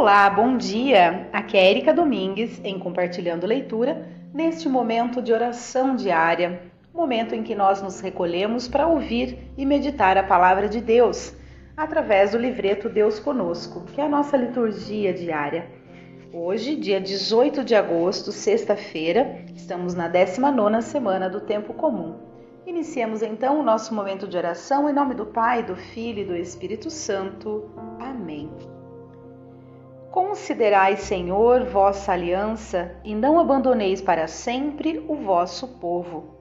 Olá, bom dia! Aqui é Erika Domingues em Compartilhando Leitura, neste momento de oração diária, momento em que nós nos recolhemos para ouvir e meditar a palavra de Deus, através do livreto Deus Conosco, que é a nossa liturgia diária. Hoje, dia 18 de agosto, sexta-feira, estamos na 19 semana do Tempo Comum. Iniciemos então o nosso momento de oração em nome do Pai, do Filho e do Espírito Santo. Amém. Considerai, Senhor, vossa aliança e não abandoneis para sempre o vosso povo.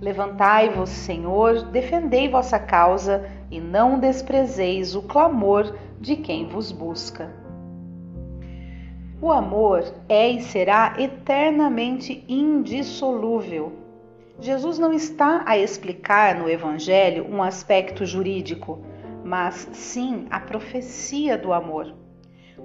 Levantai-vos, Senhor, defendei vossa causa e não desprezeis o clamor de quem vos busca. O amor é e será eternamente indissolúvel. Jesus não está a explicar no Evangelho um aspecto jurídico, mas sim a profecia do amor.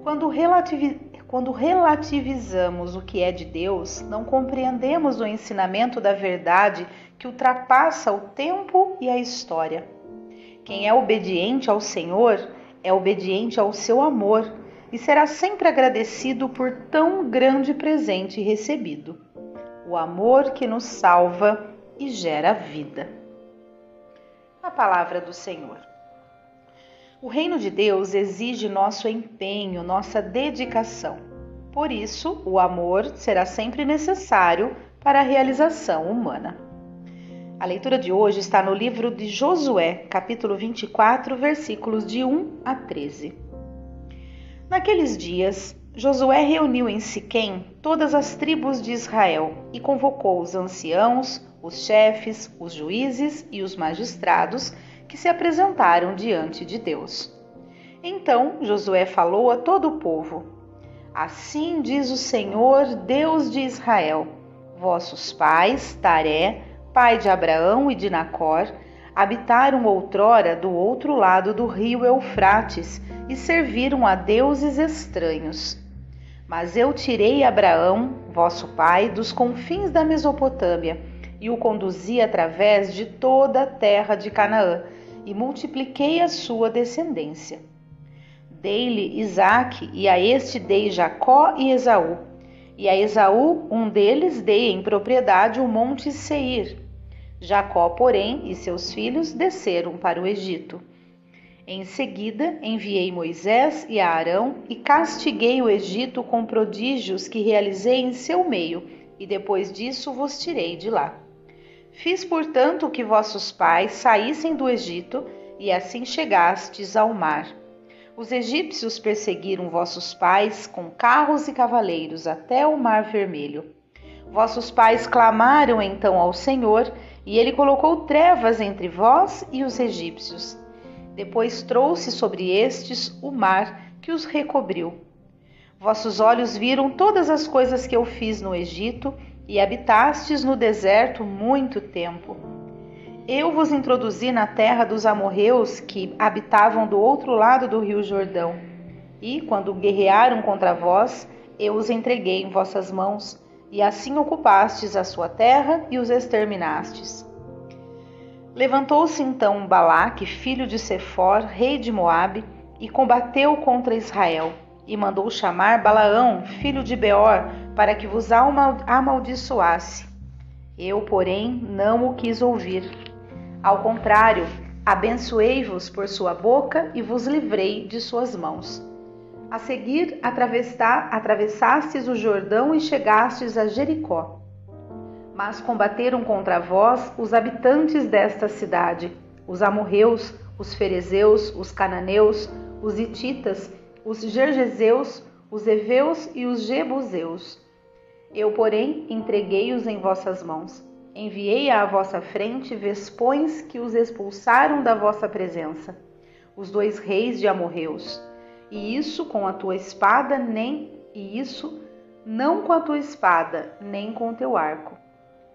Quando, relativi quando relativizamos o que é de Deus, não compreendemos o ensinamento da verdade que ultrapassa o tempo e a história. Quem é obediente ao Senhor é obediente ao seu amor e será sempre agradecido por tão grande presente recebido. O amor que nos salva e gera vida. A palavra do Senhor. O reino de Deus exige nosso empenho, nossa dedicação. Por isso, o amor será sempre necessário para a realização humana. A leitura de hoje está no livro de Josué, capítulo 24, versículos de 1 a 13. Naqueles dias, Josué reuniu em Siquém todas as tribos de Israel e convocou os anciãos, os chefes, os juízes e os magistrados que se apresentaram diante de Deus. Então Josué falou a todo o povo: Assim diz o Senhor, Deus de Israel: Vossos pais, Taré, pai de Abraão e de Nacor, habitaram outrora do outro lado do rio Eufrates e serviram a deuses estranhos. Mas eu tirei Abraão, vosso pai, dos confins da Mesopotâmia e o conduzi através de toda a terra de Canaã e multipliquei a sua descendência. Dei-lhe Isaque, e a este dei Jacó e Esaú. E a Esaú, um deles, dei em propriedade o monte Seir. Jacó, porém, e seus filhos desceram para o Egito. Em seguida, enviei Moisés e Arão e castiguei o Egito com prodígios que realizei em seu meio, e depois disso vos tirei de lá. Fiz, portanto, que vossos pais saíssem do Egito e assim chegastes ao mar. Os egípcios perseguiram vossos pais com carros e cavaleiros até o mar vermelho. Vossos pais clamaram então ao Senhor, e ele colocou trevas entre vós e os egípcios. Depois trouxe sobre estes o mar que os recobriu. Vossos olhos viram todas as coisas que eu fiz no Egito e habitastes no deserto muito tempo. Eu vos introduzi na terra dos amorreus que habitavam do outro lado do rio Jordão. E, quando guerrearam contra vós, eu os entreguei em vossas mãos, e assim ocupastes a sua terra e os exterminastes. Levantou-se então Balaque, filho de Sefor, rei de Moabe, e combateu contra Israel e mandou chamar Balaão, filho de Beor, para que vos amaldiçoasse. Eu, porém, não o quis ouvir. Ao contrário, abençoei-vos por sua boca e vos livrei de suas mãos. A seguir, atravessastes o Jordão e chegastes a Jericó. Mas combateram contra vós os habitantes desta cidade, os amorreus, os ferezeus, os cananeus, os hititas os Gergeseus, os Eveus e os Jebuseus. Eu, porém, entreguei-os em vossas mãos. Enviei à vossa frente vespões que os expulsaram da vossa presença, os dois reis de Amorreus. E isso com a tua espada, nem e isso não com a tua espada, nem com o teu arco.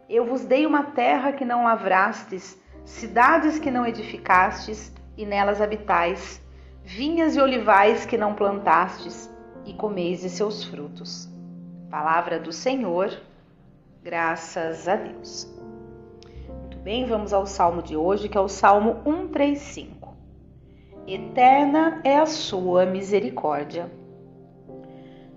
Eu vos dei uma terra que não lavrastes, cidades que não edificastes, e nelas habitais vinhas e olivais que não plantastes, e comeis de seus frutos. Palavra do Senhor, graças a Deus. Muito bem, vamos ao salmo de hoje, que é o Salmo 135. Eterna é a sua misericórdia.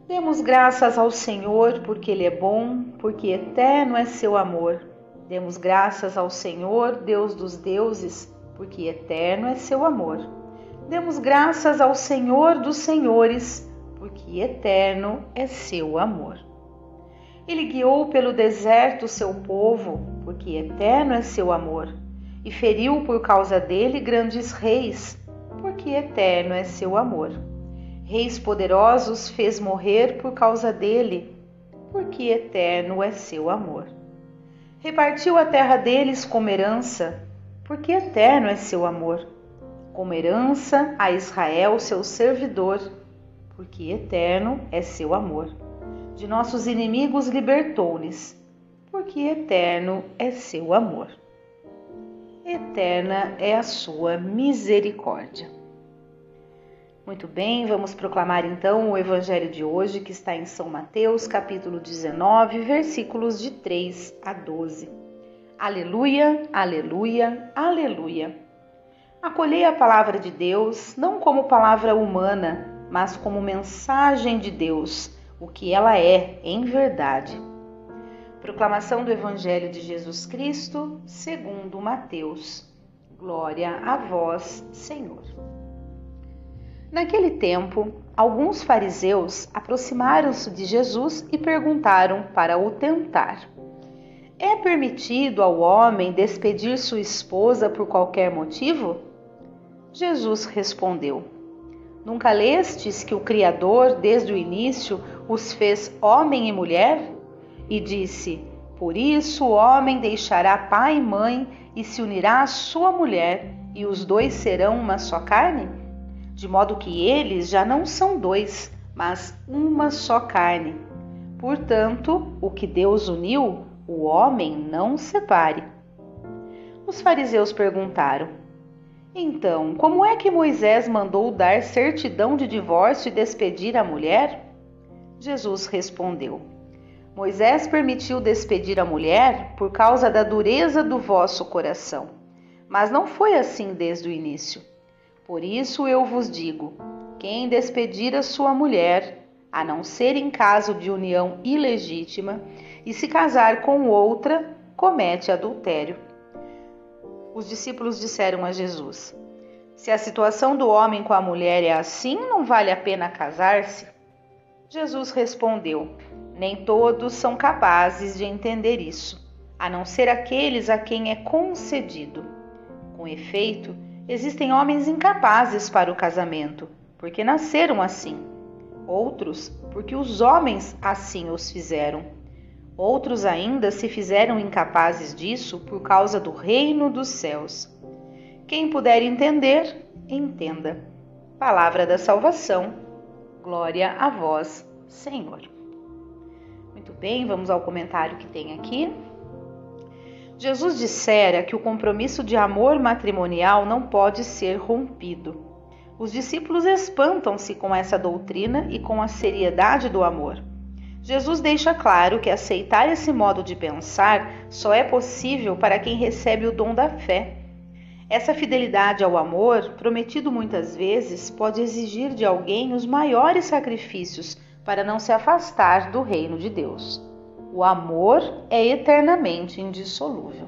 Demos graças ao Senhor porque Ele é bom, porque eterno é seu amor. Demos graças ao Senhor, Deus dos deuses, porque eterno é seu amor. Demos graças ao Senhor dos senhores, porque eterno é seu amor. Ele guiou pelo deserto seu povo, porque eterno é seu amor, e feriu por causa dele grandes reis, porque eterno é seu amor. Reis poderosos fez morrer por causa dele, porque eterno é seu amor. Repartiu a terra deles como herança, porque eterno é seu amor. Como herança a Israel, seu servidor, porque eterno é seu amor. De nossos inimigos libertou-nos, porque eterno é seu amor. Eterna é a sua misericórdia. Muito bem, vamos proclamar então o evangelho de hoje, que está em São Mateus, capítulo 19, versículos de 3 a 12. Aleluia, aleluia, aleluia. Acolhei a palavra de Deus não como palavra humana, mas como mensagem de Deus, o que ela é em verdade. Proclamação do Evangelho de Jesus Cristo, segundo Mateus. Glória a vós, Senhor. Naquele tempo, alguns fariseus aproximaram-se de Jesus e perguntaram para o tentar: É permitido ao homem despedir sua esposa por qualquer motivo? Jesus respondeu: Nunca lestes que o Criador, desde o início, os fez homem e mulher? E disse: Por isso o homem deixará pai e mãe e se unirá à sua mulher, e os dois serão uma só carne? de modo que eles já não são dois, mas uma só carne. Portanto, o que Deus uniu, o homem não separe. Os fariseus perguntaram: Então, como é que Moisés mandou dar certidão de divórcio e despedir a mulher? Jesus respondeu: Moisés permitiu despedir a mulher por causa da dureza do vosso coração. Mas não foi assim desde o início. Por isso eu vos digo: quem despedir a sua mulher, a não ser em caso de união ilegítima, e se casar com outra, comete adultério. Os discípulos disseram a Jesus: Se a situação do homem com a mulher é assim, não vale a pena casar-se? Jesus respondeu: Nem todos são capazes de entender isso, a não ser aqueles a quem é concedido. Com efeito, Existem homens incapazes para o casamento, porque nasceram assim. Outros, porque os homens assim os fizeram. Outros ainda se fizeram incapazes disso por causa do reino dos céus. Quem puder entender, entenda. Palavra da salvação. Glória a vós, Senhor. Muito bem, vamos ao comentário que tem aqui. Jesus dissera que o compromisso de amor matrimonial não pode ser rompido. Os discípulos espantam-se com essa doutrina e com a seriedade do amor. Jesus deixa claro que aceitar esse modo de pensar só é possível para quem recebe o dom da fé. Essa fidelidade ao amor, prometido muitas vezes, pode exigir de alguém os maiores sacrifícios para não se afastar do reino de Deus. O amor é eternamente indissolúvel.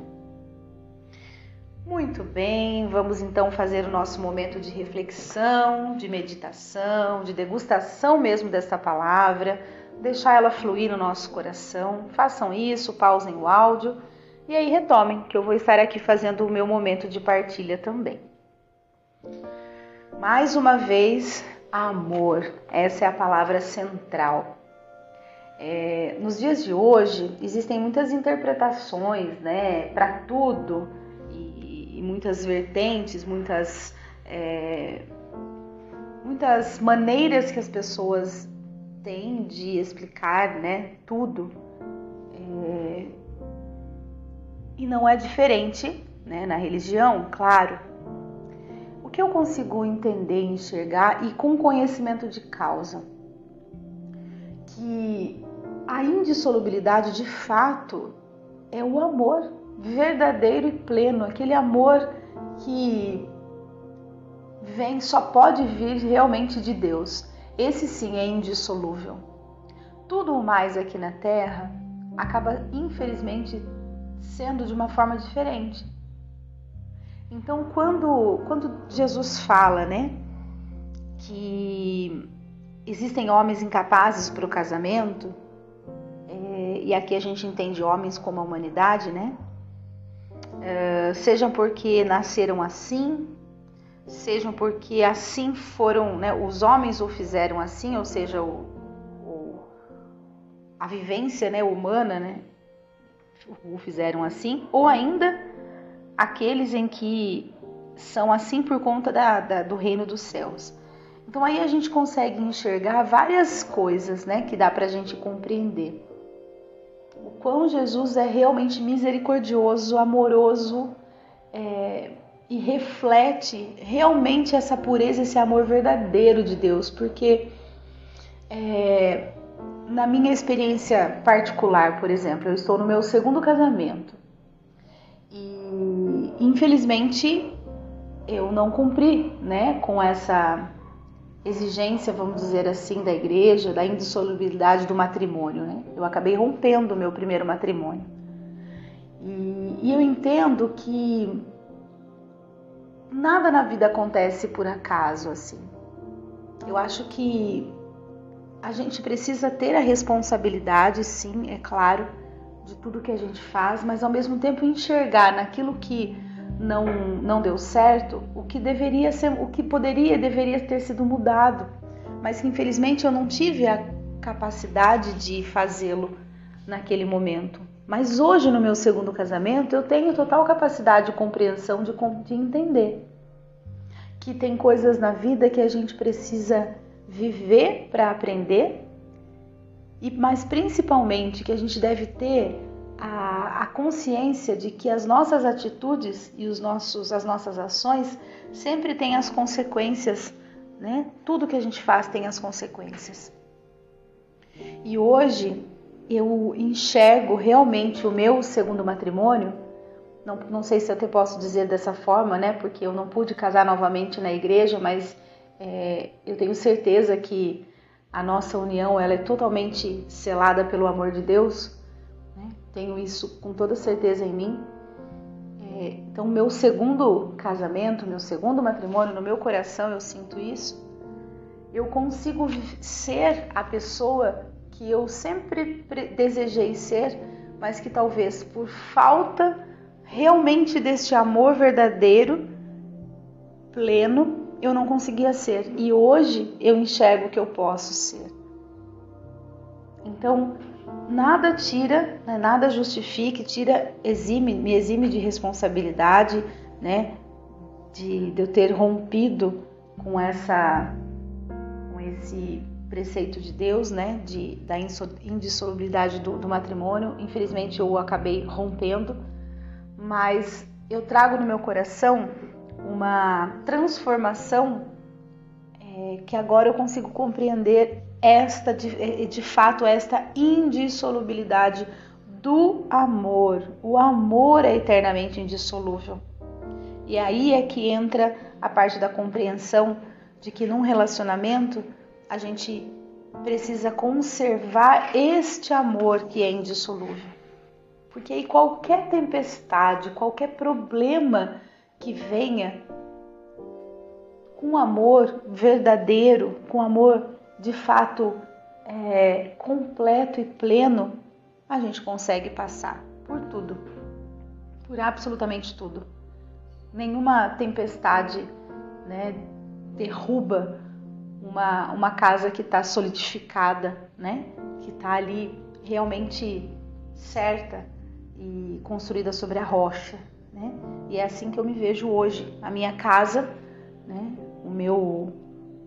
Muito bem, vamos então fazer o nosso momento de reflexão, de meditação, de degustação mesmo desta palavra, deixar ela fluir no nosso coração. Façam isso, pausem o áudio e aí retomem, que eu vou estar aqui fazendo o meu momento de partilha também. Mais uma vez, amor, essa é a palavra central. É, nos dias de hoje existem muitas interpretações, né, para tudo e, e, muitas vertentes, muitas é, muitas maneiras que as pessoas têm de explicar, né, tudo. É, e não é diferente, né, na religião, claro. O que eu consigo entender, enxergar e com conhecimento de causa, que a indissolubilidade de fato é o amor verdadeiro e pleno, aquele amor que vem, só pode vir realmente de Deus. Esse sim é indissolúvel. tudo mais aqui na Terra acaba, infelizmente, sendo de uma forma diferente. Então, quando, quando Jesus fala, né, que existem homens incapazes para o casamento, é, e aqui a gente entende homens como a humanidade, né? É, sejam porque nasceram assim, sejam porque assim foram, né, os homens o fizeram assim, ou seja, o, o, a vivência né, humana né, o fizeram assim, ou ainda aqueles em que são assim por conta da, da, do reino dos céus. Então aí a gente consegue enxergar várias coisas né, que dá para a gente compreender. O quão Jesus é realmente misericordioso, amoroso, é, e reflete realmente essa pureza, esse amor verdadeiro de Deus, porque é, na minha experiência particular, por exemplo, eu estou no meu segundo casamento e infelizmente eu não cumpri, né, com essa exigência, vamos dizer assim, da igreja, da indissolubilidade do matrimônio, né? Eu acabei rompendo o meu primeiro matrimônio. E, e eu entendo que nada na vida acontece por acaso assim. Eu acho que a gente precisa ter a responsabilidade, sim, é claro, de tudo que a gente faz, mas ao mesmo tempo enxergar naquilo que não não deu certo, o que deveria ser, o que poderia deveria ter sido mudado, mas que infelizmente eu não tive a capacidade de fazê-lo naquele momento. Mas hoje, no meu segundo casamento, eu tenho total capacidade de compreensão, de, de entender que tem coisas na vida que a gente precisa viver para aprender, e mas principalmente que a gente deve ter a, a, consciência de que as nossas atitudes e os nossos, as nossas ações sempre têm as consequências, né? Tudo que a gente faz tem as consequências. E hoje eu enxergo realmente o meu segundo matrimônio. Não, não sei se eu até posso dizer dessa forma, né? Porque eu não pude casar novamente na igreja, mas é, eu tenho certeza que a nossa união ela é totalmente selada pelo amor de Deus. Né? Tenho isso com toda certeza em mim. É, então, meu segundo casamento, meu segundo matrimônio, no meu coração eu sinto isso. Eu consigo ser a pessoa que eu sempre desejei ser, mas que talvez por falta realmente deste amor verdadeiro, pleno, eu não conseguia ser. E hoje eu enxergo que eu posso ser. Então, nada tira, né, nada justifique, tira, exime, me exime de responsabilidade, né, de, de eu ter rompido com essa, com esse preceito de Deus, né, de, da indissolubilidade do, do matrimônio. Infelizmente eu acabei rompendo, mas eu trago no meu coração uma transformação é, que agora eu consigo compreender esta de, é, de fato esta indissolubilidade do amor. O amor é eternamente indissolúvel. E aí é que entra a parte da compreensão de que num relacionamento a gente precisa conservar este amor que é indissolúvel. Porque aí qualquer tempestade, qualquer problema que venha, com amor verdadeiro, com amor de fato é, completo e pleno, a gente consegue passar por tudo, por absolutamente tudo. Nenhuma tempestade né, derruba uma, uma casa que está solidificada, né? Que está ali realmente certa e construída sobre a rocha, né? E é assim que eu me vejo hoje. A minha casa, né? O meu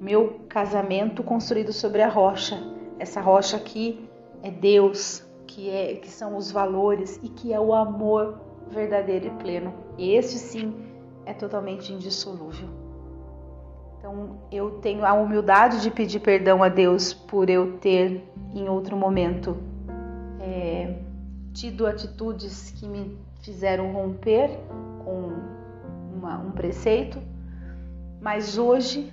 meu casamento construído sobre a rocha. Essa rocha aqui é Deus, que é que são os valores e que é o amor verdadeiro e pleno. E esse sim é totalmente indissolúvel. Então eu tenho a humildade de pedir perdão a Deus por eu ter em outro momento é, tido atitudes que me fizeram romper com uma, um preceito, mas hoje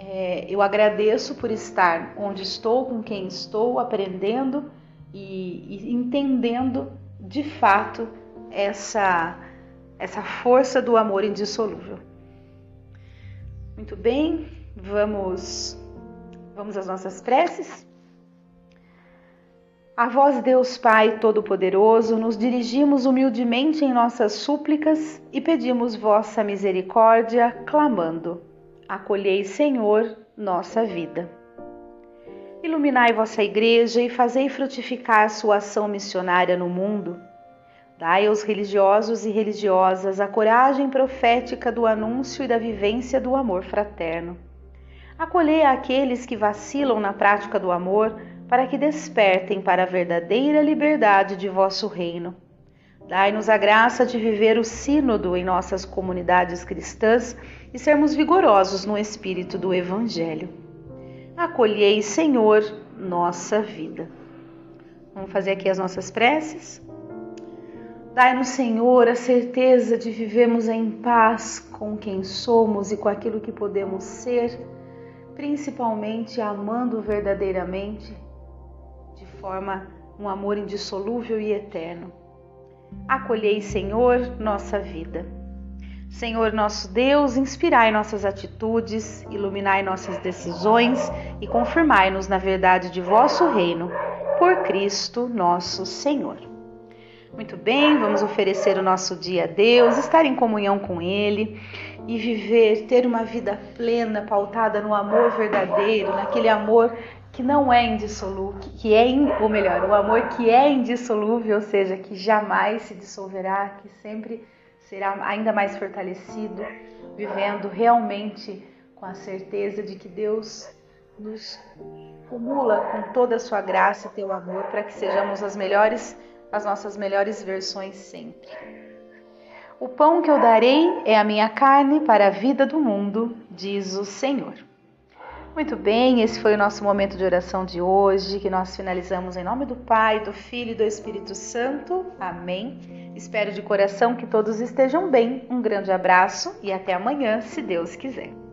É, eu agradeço por estar onde estou, com quem estou, aprendendo e, e entendendo de fato essa, essa força do amor indissolúvel. Muito bem, vamos, vamos às nossas preces. A vós, Deus Pai Todo-Poderoso, nos dirigimos humildemente em nossas súplicas e pedimos vossa misericórdia, clamando: Acolhei, Senhor, nossa vida. Iluminai vossa Igreja e fazei frutificar sua ação missionária no mundo. Dai aos religiosos e religiosas a coragem profética do anúncio e da vivência do amor fraterno. Acolhei aqueles que vacilam na prática do amor para que despertem para a verdadeira liberdade de vosso reino. Dai-nos a graça de viver o sínodo em nossas comunidades cristãs e sermos vigorosos no espírito do Evangelho. Acolhei, Senhor, nossa vida. Vamos fazer aqui as nossas preces. Dai-nos, Senhor, a certeza de vivermos em paz com quem somos e com aquilo que podemos ser, principalmente amando verdadeiramente forma um amor indissolúvel e eterno. Acolhei, Senhor, nossa vida. Senhor nosso Deus, inspirai nossas atitudes, iluminai nossas decisões e confirmai-nos na verdade de vosso reino, por Cristo nosso Senhor. Muito bem, vamos oferecer o nosso dia a Deus, estar em comunhão com Ele e viver, ter uma vida plena, pautada no amor verdadeiro, naquele amor que não é indissolúvel, que é, ou melhor, o amor que é indissolúvel, ou seja, que jamais se dissolverá, que sempre será ainda mais fortalecido, vivendo realmente com a certeza de que Deus nos cumula com toda a sua graça e teu amor para que sejamos as melhores, as nossas melhores versões sempre. O pão que eu darei é a minha carne para a vida do mundo, diz o Senhor. Muito bem, esse foi o nosso momento de oração de hoje, que nós finalizamos em nome do Pai, do Filho e do Espírito Santo. Amém. Espero de coração que todos estejam bem. Um grande abraço e até amanhã, se Deus quiser.